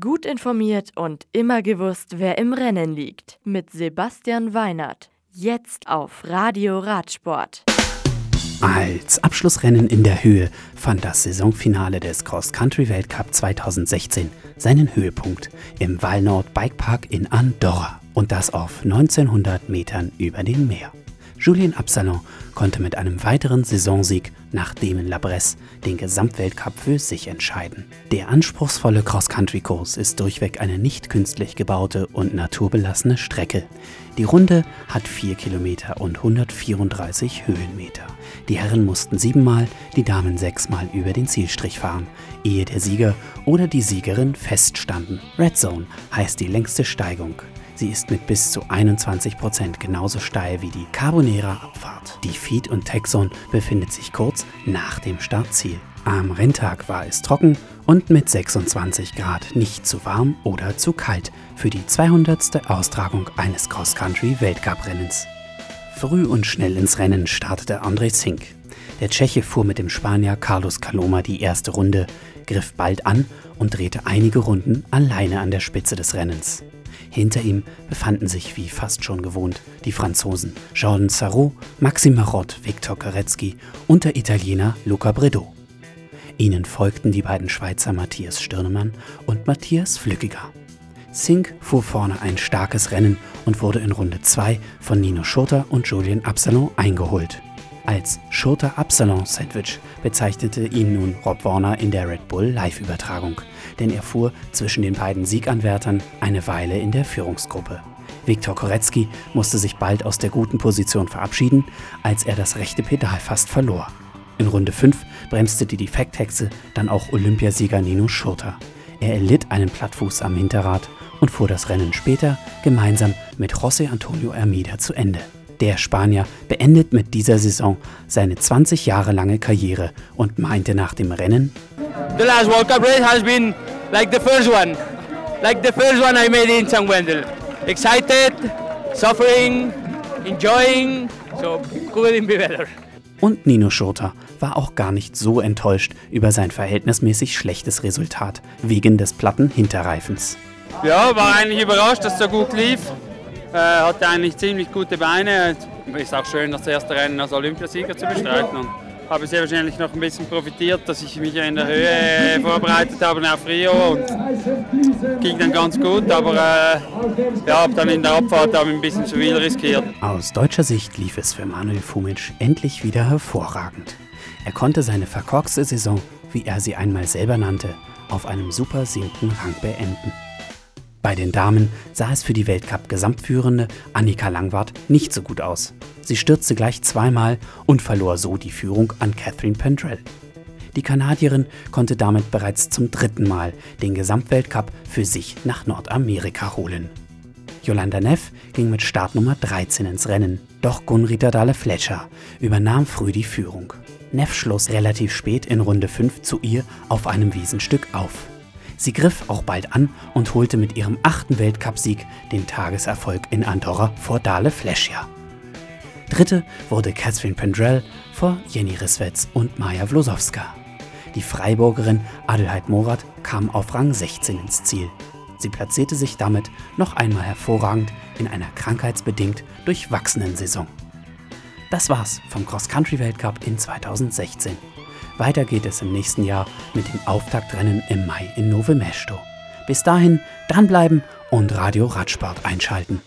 Gut informiert und immer gewusst, wer im Rennen liegt. Mit Sebastian Weinert. Jetzt auf Radio Radsport. Als Abschlussrennen in der Höhe fand das Saisonfinale des Cross-Country-Weltcup 2016 seinen Höhepunkt im Walnord Bikepark in Andorra und das auf 1900 Metern über dem Meer. Julien Absalon konnte mit einem weiteren Saisonsieg nach Demen Labresse den Gesamtweltcup für sich entscheiden. Der anspruchsvolle Cross-Country-Kurs ist durchweg eine nicht künstlich gebaute und naturbelassene Strecke. Die Runde hat 4 Kilometer und 134 Höhenmeter. Die Herren mussten siebenmal, die Damen sechsmal über den Zielstrich fahren, ehe der Sieger oder die Siegerin feststanden. Red Zone heißt die längste Steigung. Sie ist mit bis zu 21 Prozent genauso steil wie die Carbonera-Abfahrt. Die Feed- und Texon befindet sich kurz nach dem Startziel. Am Renntag war es trocken und mit 26 Grad nicht zu warm oder zu kalt für die 200. Austragung eines Cross-Country-Weltcup-Rennens. Früh und schnell ins Rennen startete André Zink. Der Tscheche fuhr mit dem Spanier Carlos Caloma die erste Runde, griff bald an und drehte einige Runden alleine an der Spitze des Rennens. Hinter ihm befanden sich, wie fast schon gewohnt, die Franzosen Jordan Sarrault, Maxime Marot, Viktor Karecki und der Italiener Luca Bredow. Ihnen folgten die beiden Schweizer Matthias Stirnemann und Matthias Flückiger. Sink fuhr vorne ein starkes Rennen und wurde in Runde 2 von Nino Schurter und Julien Absalon eingeholt. Als Schurter Absalon Sandwich bezeichnete ihn nun Rob Warner in der Red Bull Live-Übertragung, denn er fuhr zwischen den beiden Sieganwärtern eine Weile in der Führungsgruppe. Viktor Korecki musste sich bald aus der guten Position verabschieden, als er das rechte Pedal fast verlor. In Runde 5 bremste die Defekthexe dann auch Olympiasieger Nino Schurter. Er erlitt einen Plattfuß am Hinterrad und fuhr das Rennen später gemeinsam mit José Antonio Ermida zu Ende. Der Spanier beendet mit dieser Saison seine 20 Jahre lange Karriere und meinte nach dem Rennen: The last World Cup race has been like the first one, like the first one I made in St. Wendel. Excited, suffering, enjoying, so couldn't be better. Und Nino Schurter war auch gar nicht so enttäuscht über sein verhältnismäßig schlechtes Resultat wegen des platten Hinterreifens. Ja, war eigentlich überrascht, dass es so gut lief. Äh, hatte eigentlich ziemlich gute Beine. Ist auch schön, das erste Rennen als Olympiasieger zu bestreiten. Und habe sehr wahrscheinlich noch ein bisschen profitiert, dass ich mich in der Höhe vorbereitet habe auf Rio und ging dann ganz gut, aber äh, ja, habe dann in der Abfahrt ein bisschen zu viel riskiert. Aus deutscher Sicht lief es für Manuel Fumic endlich wieder hervorragend. Er konnte seine verkorkste Saison, wie er sie einmal selber nannte, auf einem super siebten Rang beenden. Bei den Damen sah es für die Weltcup-Gesamtführende Annika Langwart nicht so gut aus. Sie stürzte gleich zweimal und verlor so die Führung an Catherine Pendrell. Die Kanadierin konnte damit bereits zum dritten Mal den Gesamtweltcup für sich nach Nordamerika holen. Yolanda Neff ging mit Startnummer 13 ins Rennen, doch Gunrita Dahle Fletcher übernahm früh die Führung. Neff schloss relativ spät in Runde 5 zu ihr auf einem Wiesenstück auf. Sie griff auch bald an und holte mit ihrem achten Weltcupsieg den Tageserfolg in Andorra vor Dale Fleschia. Dritte wurde Catherine Pendrell vor Jenny Riswetz und Maja Vlosowska. Die Freiburgerin Adelheid Morat kam auf Rang 16 ins Ziel. Sie platzierte sich damit noch einmal hervorragend in einer krankheitsbedingt durchwachsenen Saison. Das war's vom Cross-Country-Weltcup in 2016. Weiter geht es im nächsten Jahr mit dem Auftaktrennen im Mai in Nove Mesto. Bis dahin dranbleiben und Radio Radsport einschalten.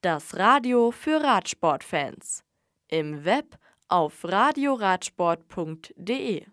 Das Radio für Radsportfans. Im Web auf radioradsport.de